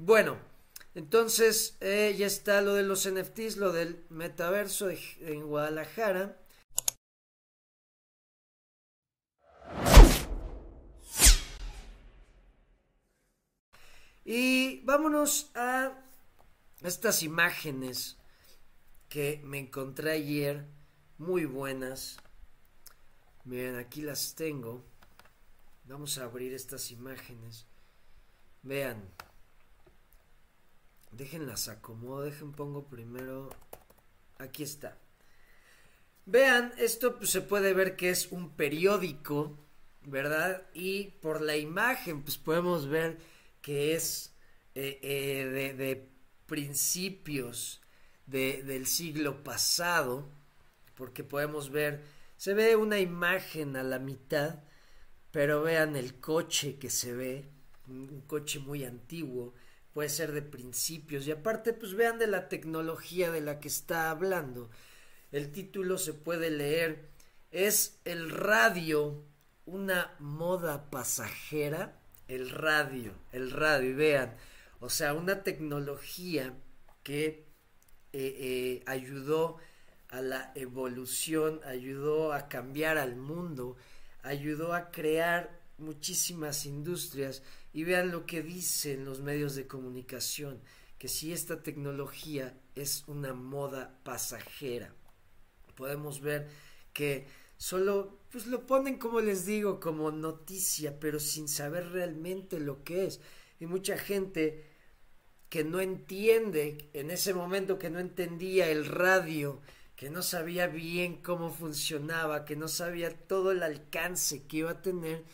Bueno, entonces eh, ya está lo de los NFTs, lo del metaverso en Guadalajara. Y vámonos a estas imágenes que me encontré ayer, muy buenas. Miren, aquí las tengo. Vamos a abrir estas imágenes. Vean. Déjenlas acomodo, dejen pongo primero. Aquí está. Vean, esto pues, se puede ver que es un periódico, ¿verdad? Y por la imagen, pues podemos ver que es eh, eh, de, principios del siglo pasado, porque podemos ver, se ve una imagen a la mitad, pero vean el coche que se ve, un coche muy antiguo, puede ser de principios, y aparte pues vean de la tecnología de la que está hablando. El título se puede leer, es el radio una moda pasajera. El radio, el radio, vean, o sea, una tecnología que eh, eh, ayudó a la evolución, ayudó a cambiar al mundo, ayudó a crear muchísimas industrias y vean lo que dicen los medios de comunicación, que si esta tecnología es una moda pasajera, podemos ver que solo pues lo ponen como les digo como noticia pero sin saber realmente lo que es. Y mucha gente que no entiende en ese momento que no entendía el radio que no sabía bien cómo funcionaba que no sabía todo el alcance que iba a tener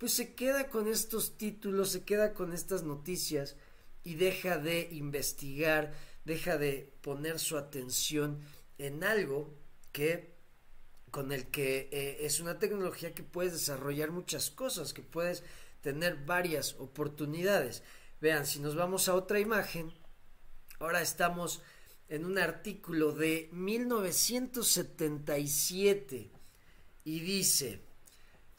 pues se queda con estos títulos se queda con estas noticias y deja de investigar deja de poner su atención en algo que con el que eh, es una tecnología que puedes desarrollar muchas cosas, que puedes tener varias oportunidades. Vean, si nos vamos a otra imagen, ahora estamos en un artículo de 1977 y dice,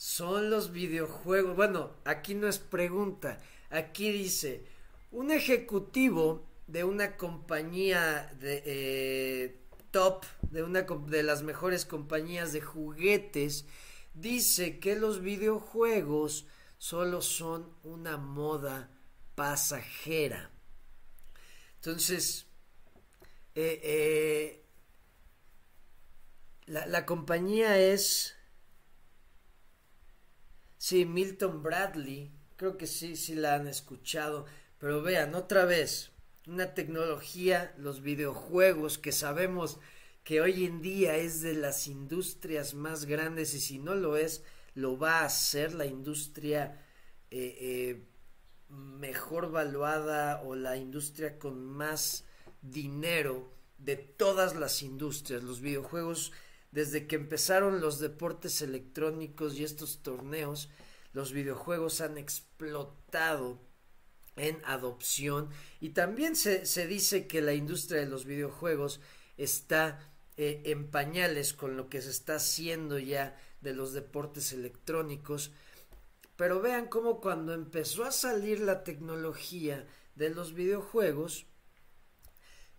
son los videojuegos, bueno, aquí no es pregunta, aquí dice, un ejecutivo de una compañía de, eh, top de una de las mejores compañías de juguetes dice que los videojuegos solo son una moda pasajera. Entonces, eh, eh, la, la, compañía es, sí, Milton Bradley, creo que sí, sí la han escuchado, pero vean, otra vez, una tecnología, los videojuegos, que sabemos que hoy en día es de las industrias más grandes y si no lo es, lo va a ser la industria eh, eh, mejor valuada o la industria con más dinero de todas las industrias. Los videojuegos, desde que empezaron los deportes electrónicos y estos torneos, los videojuegos han explotado en adopción. Y también se, dice que la industria de los videojuegos está eh, en pañales con lo que se está haciendo ya de los deportes electrónicos. Pero vean cómo cuando empezó a salir la tecnología de los videojuegos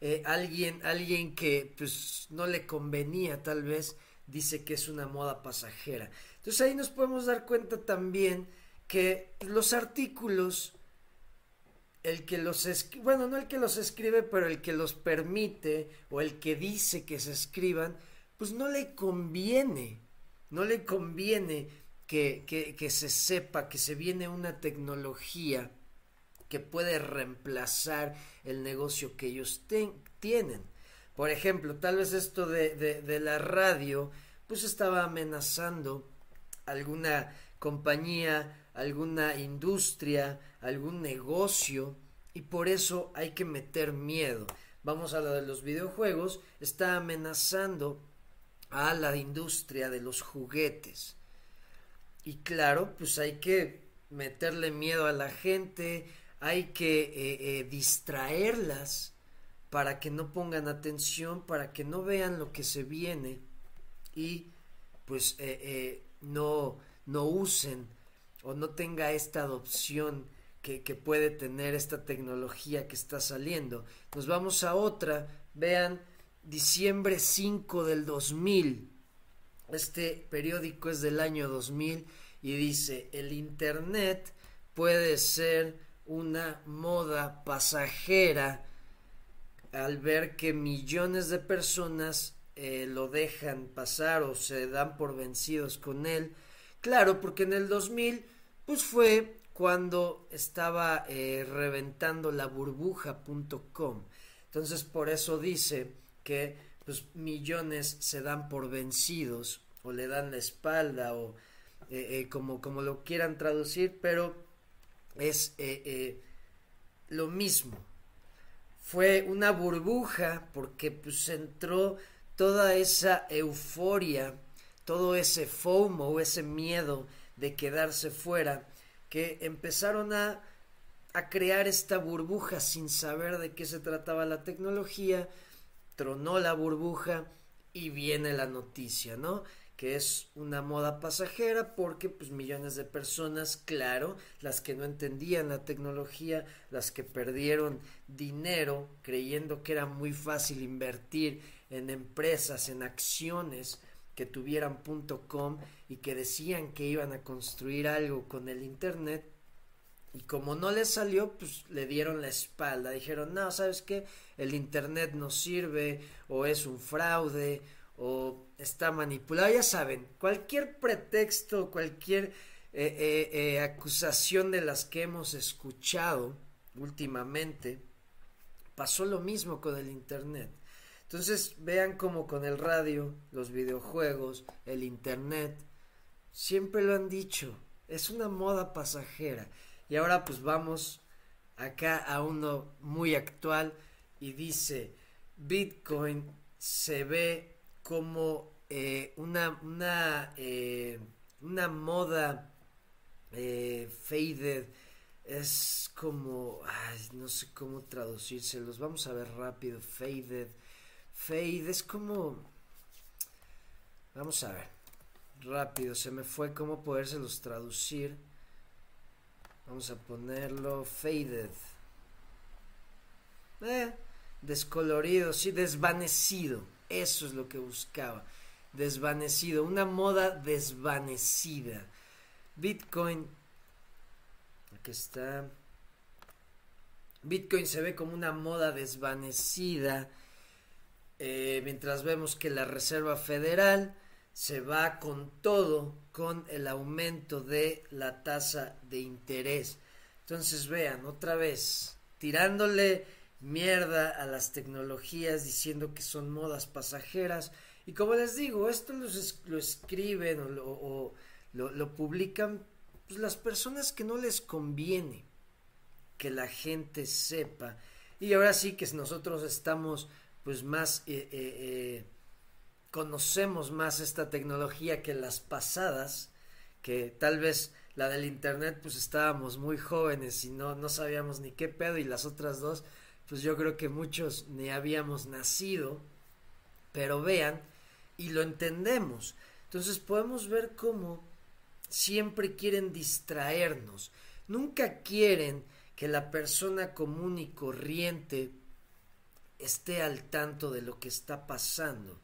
eh, alguien alguien que pues no le convenía tal vez dice que es una moda pasajera. Entonces ahí nos podemos dar cuenta también que los artículos el que los escribe, bueno, no el que los escribe, pero el que los permite o el que dice que se escriban, pues no le conviene, no le conviene que, que, se sepa que se viene una tecnología que puede reemplazar el negocio que ellos tienen. Por ejemplo, tal vez esto de, de la radio, pues estaba amenazando alguna compañía, alguna industria, algún negocio y por eso hay que meter miedo. Vamos a lo de los videojuegos, está amenazando a la industria de los juguetes. Y claro, pues hay que meterle miedo a la gente, hay que eh, eh, distraerlas para que no pongan atención, para que no vean lo que se viene y pues eh, no, no usen o no tenga esta adopción que, que, puede tener esta tecnología que está saliendo. Nos vamos a otra, vean, diciembre 5 del 2000. Este periódico es del año 2000 y dice, el Internet puede ser una moda pasajera al ver que millones de personas eh, lo dejan pasar o se dan por vencidos con él. Claro, porque en el 2000 pues fue cuando estaba eh, reventando la burbuja.com. Entonces por eso dice que pues millones se dan por vencidos o le dan la espalda o eh, como, como lo quieran traducir, pero es lo mismo. Fue una burbuja porque pues entró toda esa euforia, todo ese FOMO, ese miedo de quedarse fuera, que empezaron a, a crear esta burbuja sin saber de qué se trataba la tecnología, tronó la burbuja y viene la noticia, ¿no? Que es una moda pasajera porque pues millones de personas, claro, las que no entendían la tecnología, las que perdieron dinero creyendo que era muy fácil invertir en empresas, en acciones que tuvieran .com y que decían que iban a construir algo con el internet y como no les salió, pues le dieron la espalda, dijeron, "No, ¿sabes qué? El internet no sirve o es un fraude o está manipulado, ya saben, cualquier pretexto, cualquier eh, eh, eh, acusación de las que hemos escuchado últimamente, pasó lo mismo con el Internet. Entonces vean como con el radio, los videojuegos, el Internet, siempre lo han dicho, es una moda pasajera. Y ahora pues vamos acá a uno muy actual y dice, Bitcoin se ve como eh, una, una, eh, una moda eh, faded, es como, no sé cómo traducírselos, vamos a ver rápido, faded, fade, es como, vamos a ver, rápido, se me fue cómo podérselos traducir, vamos a ponerlo, faded, descolorido, sí, desvanecido, eso es lo que buscaba. Desvanecido, una moda desvanecida. Bitcoin, aquí está. Bitcoin se ve como una moda desvanecida, eh, mientras vemos que la Reserva Federal se va con todo con el aumento de la tasa de interés. Entonces vean, otra vez, tirándole mierda a las tecnologías diciendo que son modas pasajeras. Y como les digo, esto lo escriben o, lo, publican pues, las personas que no les conviene que la gente sepa. Y ahora sí que nosotros estamos pues más, eh, eh, eh, conocemos más esta tecnología que las pasadas, que tal vez la del internet pues estábamos muy jóvenes y no, no sabíamos ni qué pedo y las otras dos pues yo creo que muchos ni habíamos nacido, pero vean y lo entendemos. Entonces podemos ver cómo siempre quieren distraernos, nunca quieren que la persona común y corriente esté al tanto de lo que está pasando.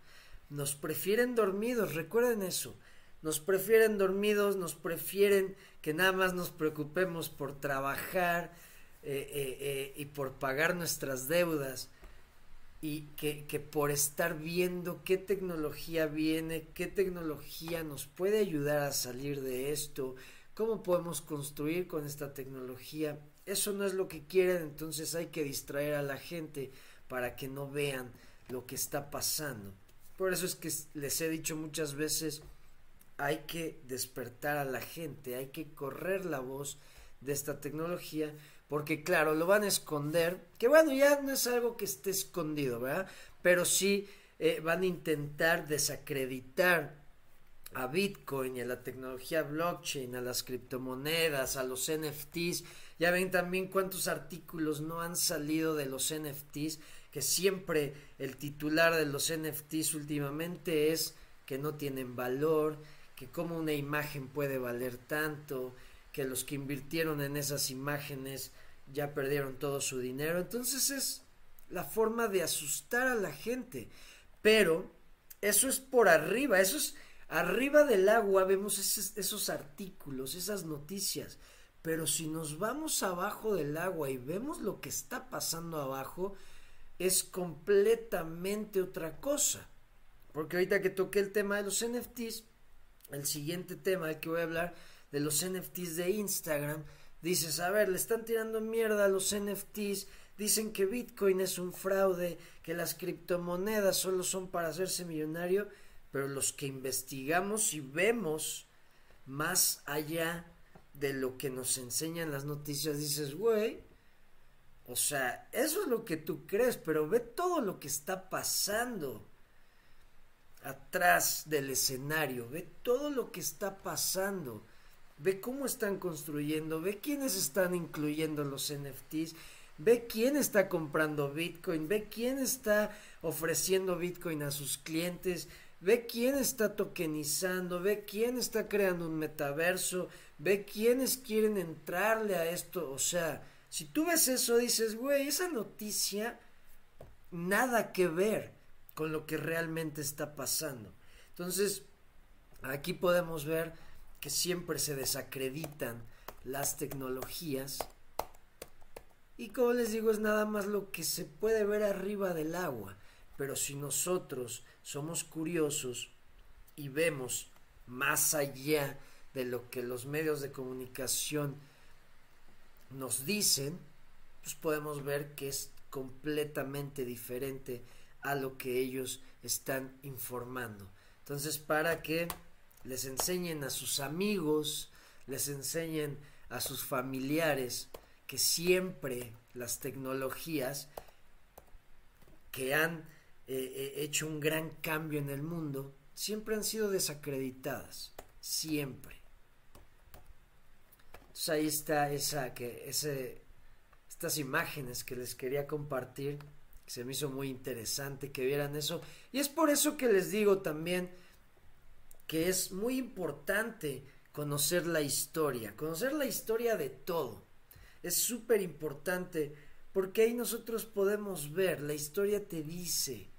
Nos prefieren dormidos, recuerden eso. Nos prefieren dormidos, nos prefieren que nada más nos preocupemos por trabajar, eh, eh, eh, y por pagar nuestras deudas y que, que, por estar viendo qué tecnología viene, qué tecnología nos puede ayudar a salir de esto, cómo podemos construir con esta tecnología. Eso no es lo que quieren, entonces hay que distraer a la gente para que no vean lo que está pasando. Por eso es que les he dicho muchas veces, hay que despertar a la gente, hay que correr la voz de esta tecnología porque claro, lo van a esconder, que bueno, ya no es algo que esté escondido, ¿verdad? Pero sí eh, van a intentar desacreditar a Bitcoin y a la tecnología blockchain, a las criptomonedas, a los NFTs. Ya ven también cuántos artículos no han salido de los NFTs, que siempre el titular de los NFTs últimamente es que no tienen valor, que como una imagen puede valer tanto, que los que invirtieron en esas imágenes ya perdieron todo su dinero. Entonces es la forma de asustar a la gente. Pero eso es por arriba, eso es arriba del agua, vemos esos, esos artículos, esas noticias. Pero si nos vamos abajo del agua y vemos lo que está pasando abajo, es completamente otra cosa. Porque ahorita que toqué el tema de los NFTs, el siguiente tema del que voy a hablar, de los NFTs de Instagram, dices, a ver, le están tirando mierda a los NFTs, dicen que Bitcoin es un fraude, que las criptomonedas solo son para hacerse millonario, pero los que investigamos y vemos más allá de lo que nos enseñan las noticias, dices, güey, o sea, eso es lo que tú crees, pero ve todo lo que está pasando atrás del escenario, ve todo lo que está pasando, ve cómo están construyendo, ve quiénes están incluyendo los NFTs, ve quién está comprando Bitcoin, ve quién está ofreciendo Bitcoin a sus clientes, ve quién está tokenizando, ve quién está creando un metaverso, ve quiénes quieren entrarle a esto, o sea, si tú ves eso dices, güey, esa noticia nada que ver con lo que realmente está pasando. Entonces, aquí podemos ver que siempre se desacreditan las tecnologías y como les digo es nada más lo que se puede ver arriba del agua, pero si nosotros somos curiosos y vemos más allá de lo que los medios de comunicación nos dicen, pues podemos ver que es completamente diferente a lo que ellos están informando. Entonces, para que les enseñen a sus amigos, les enseñen a sus familiares que siempre las tecnologías que han eh, eh, hecho un gran cambio en el mundo, siempre han sido desacreditadas, siempre. Entonces ahí está esa que ese estas imágenes que les quería compartir se me hizo muy interesante que vieran eso. Y es por eso que les digo también que es muy importante conocer la historia, conocer la historia de todo. Es súper importante porque ahí nosotros podemos ver, la historia te dice.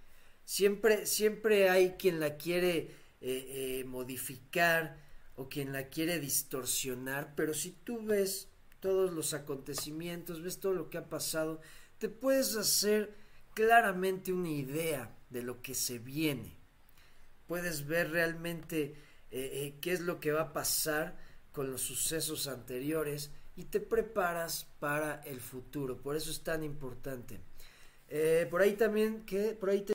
Siempre, siempre hay quien la quiere eh, eh, modificar o quien la quiere distorsionar, pero si tú ves todos los acontecimientos, ves todo lo que ha pasado, te puedes hacer claramente una idea de lo que se viene. Puedes ver realmente eh, eh, qué es lo que va a pasar con los sucesos anteriores y te preparas para el futuro. Por eso es tan importante. Eh, por ahí también que por ahí te